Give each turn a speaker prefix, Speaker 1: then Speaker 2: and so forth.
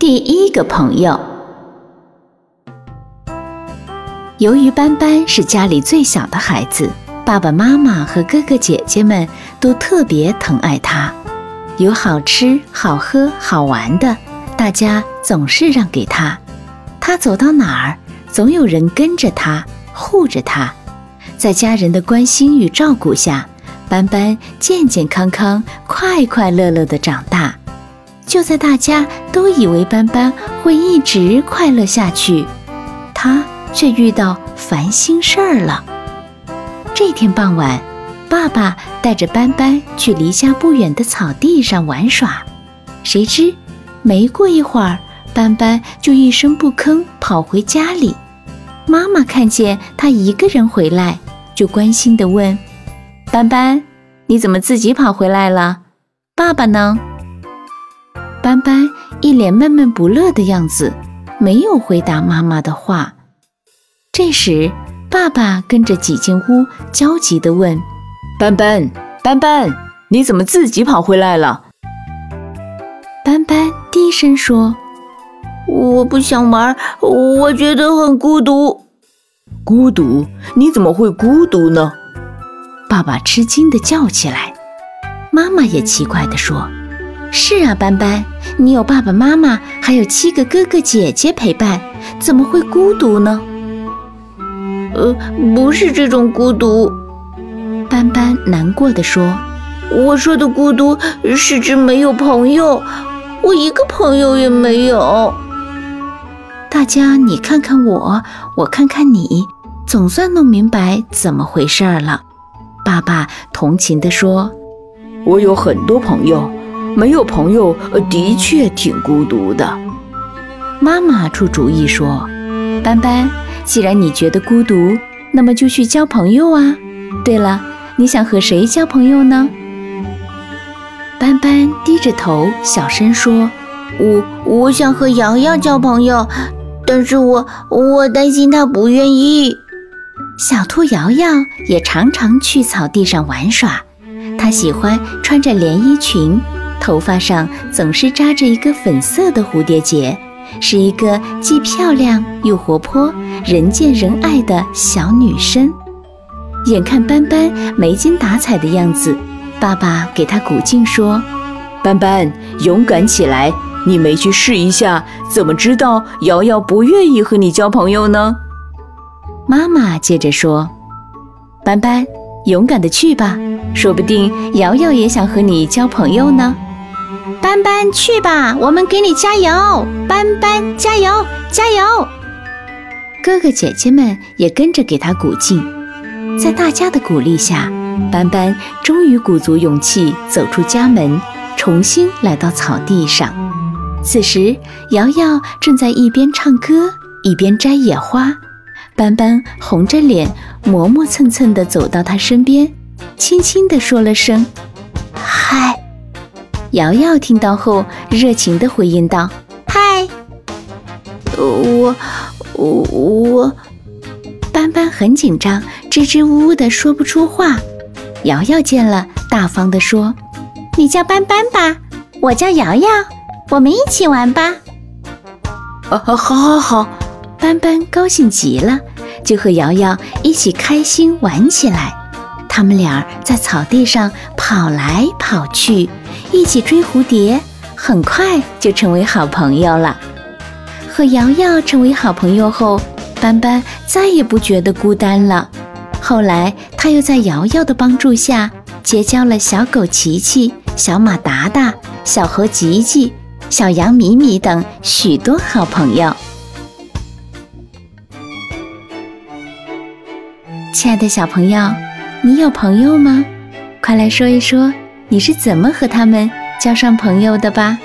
Speaker 1: 第一个朋友，由于斑斑是家里最小的孩子，爸爸妈妈和哥哥姐姐们都特别疼爱他。有好吃、好喝、好玩的，大家总是让给他。他走到哪儿，总有人跟着他，护着他。在家人的关心与照顾下，斑斑健健康康、快快乐乐的长大。就在大家都以为斑斑会一直快乐下去，他却遇到烦心事儿了。这天傍晚，爸爸带着斑斑去离家不远的草地上玩耍，谁知没过一会儿，斑斑就一声不吭跑回家里。妈妈看见他一个人回来，就关心地问：“斑斑，你怎么自己跑回来了？爸爸呢？”斑斑一脸闷闷不乐的样子，没有回答妈妈的话。这时，爸爸跟着挤进屋，焦急地问：“
Speaker 2: 斑斑，斑斑，你怎么自己跑回来了？”
Speaker 1: 斑斑低声说：“
Speaker 3: 我不想玩，我觉得很孤独。”“
Speaker 2: 孤独？你怎么会孤独呢？”
Speaker 1: 爸爸吃惊地叫起来。妈妈也奇怪地说。是啊，斑斑，你有爸爸妈妈，还有七个哥哥姐姐陪伴，怎么会孤独呢？
Speaker 3: 呃，不是这种孤独，
Speaker 1: 斑斑难过的说：“
Speaker 3: 我说的孤独是指没有朋友，我一个朋友也没有。”
Speaker 1: 大家你看看我，我看看你，总算弄明白怎么回事了。爸爸同情的说：“
Speaker 2: 我有很多朋友。”没有朋友，的确挺孤独的。
Speaker 1: 妈妈出主意说：“斑斑，既然你觉得孤独，那么就去交朋友啊。对了，你想和谁交朋友呢？”斑斑低着头，小声说：“
Speaker 3: 我我想和瑶瑶交朋友，但是我我担心她不愿意。”
Speaker 1: 小兔瑶瑶也常常去草地上玩耍，她喜欢穿着连衣裙。头发上总是扎着一个粉色的蝴蝶结，是一个既漂亮又活泼、人见人爱的小女生。眼看斑斑没精打采的样子，爸爸给她鼓劲说：“
Speaker 2: 斑斑，勇敢起来！你没去试一下，怎么知道瑶瑶不愿意和你交朋友呢？”
Speaker 1: 妈妈接着说：“斑斑，勇敢的去吧，说不定瑶瑶也想和你交朋友呢。”
Speaker 3: 斑斑，去吧，我们给你加油！斑斑，加油，加油！
Speaker 1: 哥哥姐姐们也跟着给他鼓劲。在大家的鼓励下，斑斑终于鼓足勇气走出家门，重新来到草地上。此时，瑶瑶正在一边唱歌一边摘野花。斑斑红着脸，磨磨蹭蹭地走到她身边，轻轻地说了声：“嗨。”瑶瑶听到后，热情地回应道：“
Speaker 3: 嗨，我我我……”
Speaker 1: 斑斑很紧张，支支吾吾的说不出话。瑶瑶见了，大方地说：“
Speaker 3: 你叫斑斑吧，我叫瑶瑶，我们一起玩吧。”“
Speaker 2: 啊，好，好，好！”
Speaker 1: 斑斑高兴极了，就和瑶瑶一起开心玩起来。他们俩在草地上跑来跑去，一起追蝴蝶，很快就成为好朋友了。和瑶瑶成为好朋友后，斑斑再也不觉得孤单了。后来，他又在瑶瑶的帮助下，结交了小狗琪琪、小马达达、小猴吉吉、小羊米米等许多好朋友。亲爱的小朋友。你有朋友吗？快来说一说，你是怎么和他们交上朋友的吧。